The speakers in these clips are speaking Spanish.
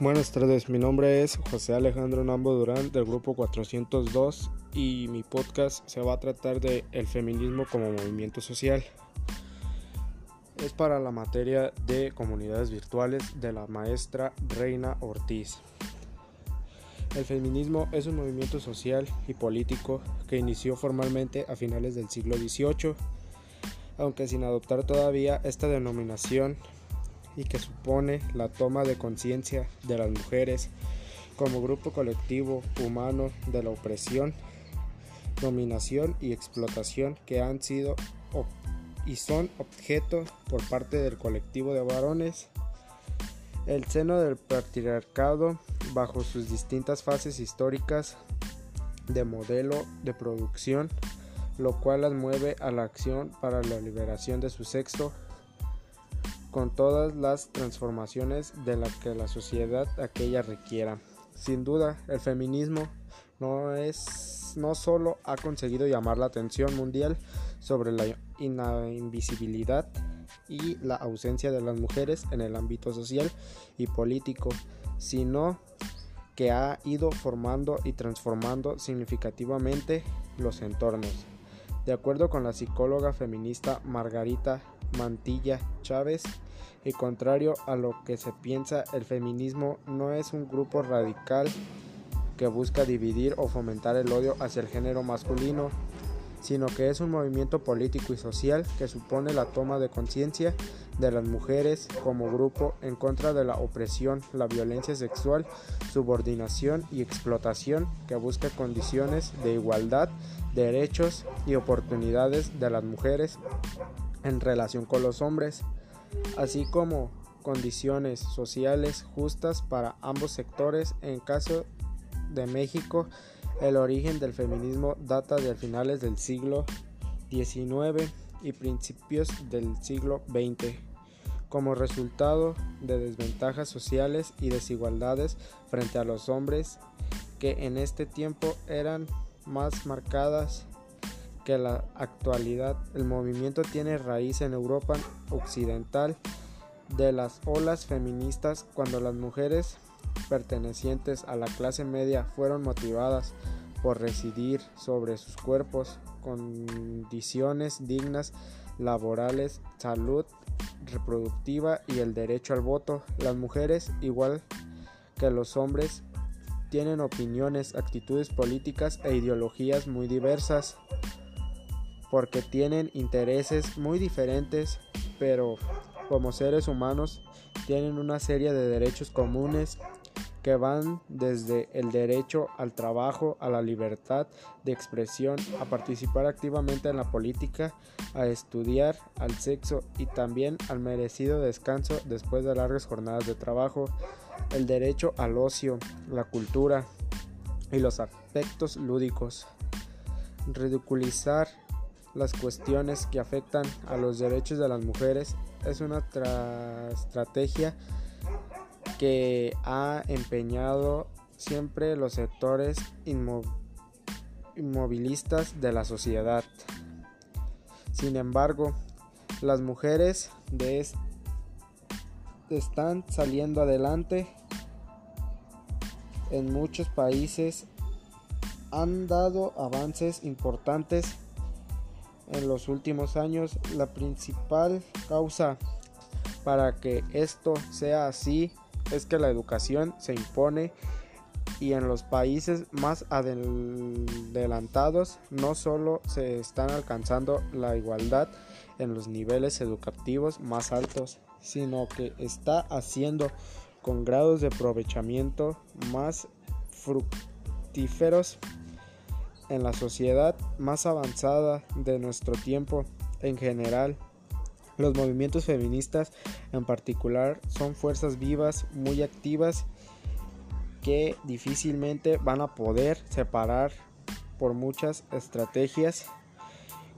Buenas tardes, mi nombre es José Alejandro Nambo Durán del grupo 402 y mi podcast se va a tratar de el feminismo como movimiento social. Es para la materia de comunidades virtuales de la maestra Reina Ortiz. El feminismo es un movimiento social y político que inició formalmente a finales del siglo XVIII, aunque sin adoptar todavía esta denominación y que supone la toma de conciencia de las mujeres como grupo colectivo humano de la opresión, dominación y explotación que han sido y son objeto por parte del colectivo de varones. El seno del patriarcado bajo sus distintas fases históricas de modelo de producción, lo cual las mueve a la acción para la liberación de su sexo con todas las transformaciones de las que la sociedad aquella requiera. Sin duda, el feminismo no es no solo ha conseguido llamar la atención mundial sobre la invisibilidad y la ausencia de las mujeres en el ámbito social y político, sino que ha ido formando y transformando significativamente los entornos. De acuerdo con la psicóloga feminista Margarita Mantilla Chávez, y contrario a lo que se piensa, el feminismo no es un grupo radical que busca dividir o fomentar el odio hacia el género masculino, sino que es un movimiento político y social que supone la toma de conciencia de las mujeres como grupo en contra de la opresión, la violencia sexual, subordinación y explotación que busca condiciones de igualdad, derechos y oportunidades de las mujeres en relación con los hombres así como condiciones sociales justas para ambos sectores. En caso de México, el origen del feminismo data de finales del siglo XIX y principios del siglo XX, como resultado de desventajas sociales y desigualdades frente a los hombres que en este tiempo eran más marcadas que la actualidad el movimiento tiene raíz en Europa occidental de las olas feministas cuando las mujeres pertenecientes a la clase media fueron motivadas por residir sobre sus cuerpos, condiciones dignas laborales, salud reproductiva y el derecho al voto. Las mujeres, igual que los hombres, tienen opiniones, actitudes políticas e ideologías muy diversas porque tienen intereses muy diferentes, pero como seres humanos tienen una serie de derechos comunes que van desde el derecho al trabajo, a la libertad de expresión, a participar activamente en la política, a estudiar, al sexo y también al merecido descanso después de largas jornadas de trabajo, el derecho al ocio, la cultura y los aspectos lúdicos. Ridiculizar las cuestiones que afectan a los derechos de las mujeres es una estrategia que ha empeñado siempre los sectores inmovilistas de la sociedad. Sin embargo, las mujeres de están saliendo adelante en muchos países han dado avances importantes en los últimos años. La principal causa para que esto sea así es que la educación se impone y en los países más adelantados no solo se están alcanzando la igualdad en los niveles educativos más altos, sino que está haciendo con grados de aprovechamiento más fructíferos en la sociedad más avanzada de nuestro tiempo en general. Los movimientos feministas en particular son fuerzas vivas muy activas que difícilmente van a poder separar por muchas estrategias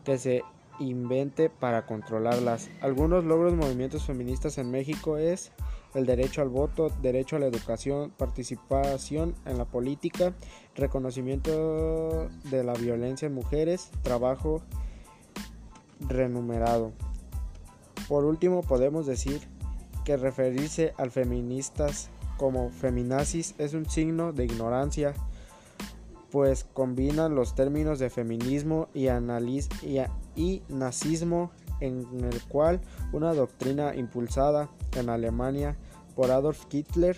que se invente para controlarlas. Algunos logros movimientos feministas en México es el derecho al voto, derecho a la educación, participación en la política, reconocimiento de la violencia en mujeres, trabajo renumerado. Por último, podemos decir que referirse al feministas como feminazis es un signo de ignorancia, pues combina los términos de feminismo y, y nazismo en el cual una doctrina impulsada en Alemania por Adolf Hitler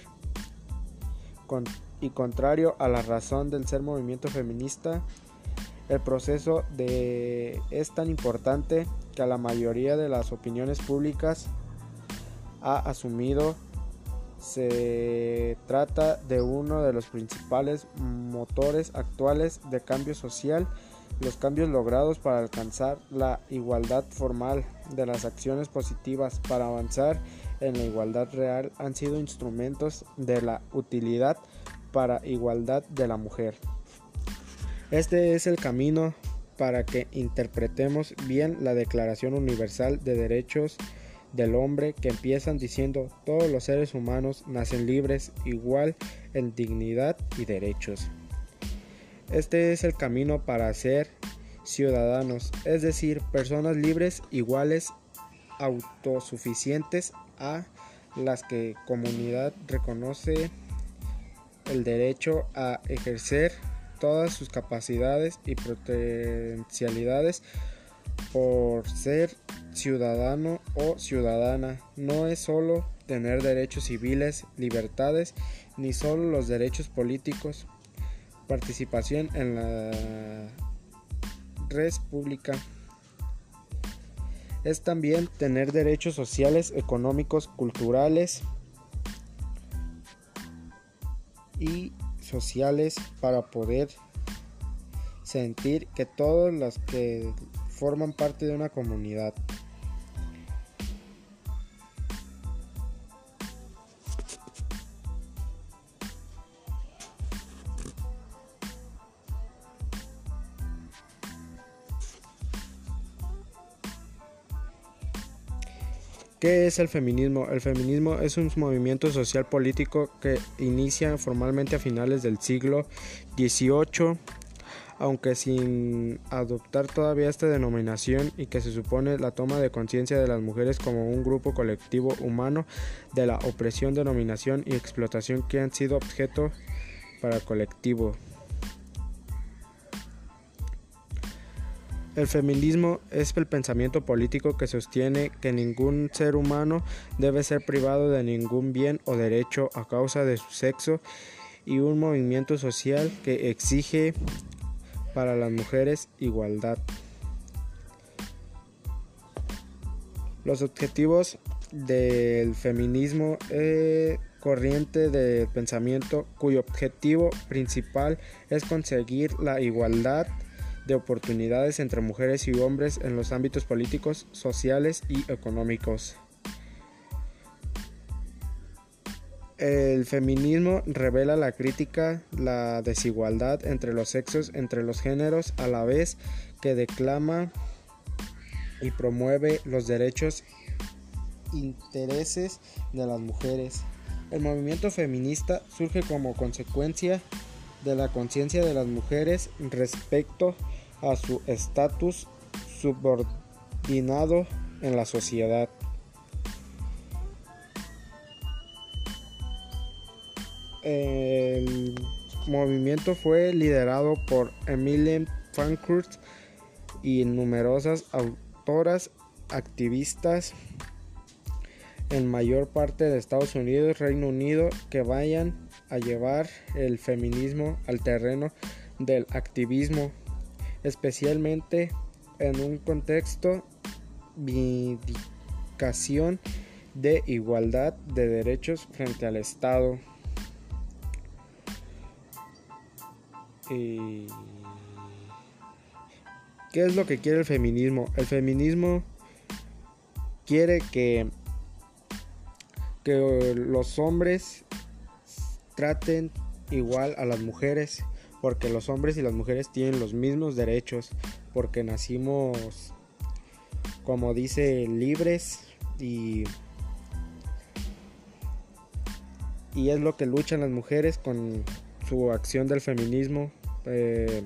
y contrario a la razón del ser movimiento feminista, el proceso de, es tan importante que la mayoría de las opiniones públicas ha asumido se trata de uno de los principales motores actuales de cambio social, los cambios logrados para alcanzar la igualdad formal de las acciones positivas para avanzar en la igualdad real han sido instrumentos de la utilidad para igualdad de la mujer. Este es el camino para que interpretemos bien la Declaración Universal de Derechos del Hombre que empiezan diciendo todos los seres humanos nacen libres igual en dignidad y derechos. Este es el camino para ser ciudadanos, es decir, personas libres, iguales, autosuficientes a las que comunidad reconoce el derecho a ejercer todas sus capacidades y potencialidades por ser ciudadano o ciudadana. No es solo tener derechos civiles, libertades, ni solo los derechos políticos. Participación en la red pública. Es también tener derechos sociales, económicos, culturales y sociales para poder sentir que todos los que forman parte de una comunidad ¿Qué es el feminismo? El feminismo es un movimiento social político que inicia formalmente a finales del siglo XVIII, aunque sin adoptar todavía esta denominación y que se supone la toma de conciencia de las mujeres como un grupo colectivo humano de la opresión, denominación y explotación que han sido objeto para el colectivo. El feminismo es el pensamiento político que sostiene que ningún ser humano debe ser privado de ningún bien o derecho a causa de su sexo y un movimiento social que exige para las mujeres igualdad. Los objetivos del feminismo es corriente de pensamiento cuyo objetivo principal es conseguir la igualdad de oportunidades entre mujeres y hombres en los ámbitos políticos, sociales y económicos. El feminismo revela la crítica, la desigualdad entre los sexos, entre los géneros, a la vez que declama y promueve los derechos intereses de las mujeres. El movimiento feminista surge como consecuencia de la conciencia de las mujeres respecto a su estatus subordinado en la sociedad. El movimiento fue liderado por Emilie Pankhurst y numerosas autoras activistas en mayor parte de Estados Unidos, Reino Unido, que vayan a llevar el feminismo al terreno del activismo, especialmente en un contexto vindicación de igualdad de derechos frente al Estado. ¿Qué es lo que quiere el feminismo? El feminismo quiere que, que los hombres traten igual a las mujeres, porque los hombres y las mujeres tienen los mismos derechos, porque nacimos, como dice, libres y, y es lo que luchan las mujeres con su acción del feminismo. Eh,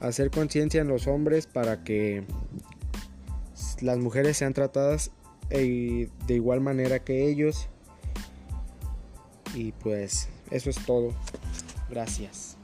hacer conciencia en los hombres para que las mujeres sean tratadas eh, de igual manera que ellos Y pues eso es todo. Gracias.